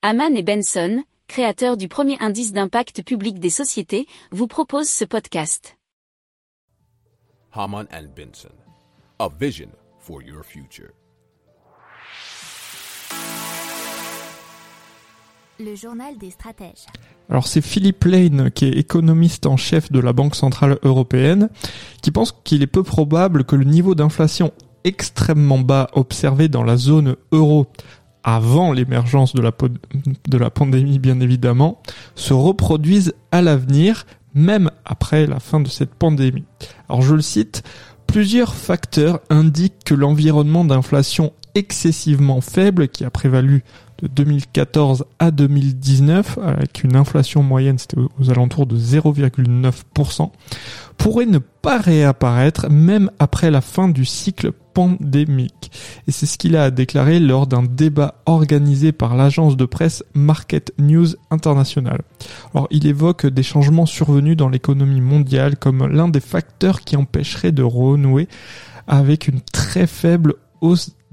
Haman et Benson, créateurs du premier indice d'impact public des sociétés, vous proposent ce podcast. Haman and Benson, a vision for your future. Le journal des stratèges. Alors c'est Philippe Lane, qui est économiste en chef de la Banque Centrale Européenne, qui pense qu'il est peu probable que le niveau d'inflation extrêmement bas observé dans la zone euro avant l'émergence de la, pandémie bien évidemment, se reproduise à l'avenir, même après la fin de cette pandémie. Alors je le cite, plusieurs facteurs indiquent que l'environnement d'inflation excessivement faible qui a prévalu de 2014 à 2019, avec une inflation moyenne, c'était aux alentours de 0,9%, pourrait ne pas réapparaître même après la fin du cycle pandémique. Et c'est ce qu'il a déclaré lors d'un débat organisé par l'agence de presse Market News International. Alors, il évoque des changements survenus dans l'économie mondiale comme l'un des facteurs qui empêcherait de renouer avec une très faible hausse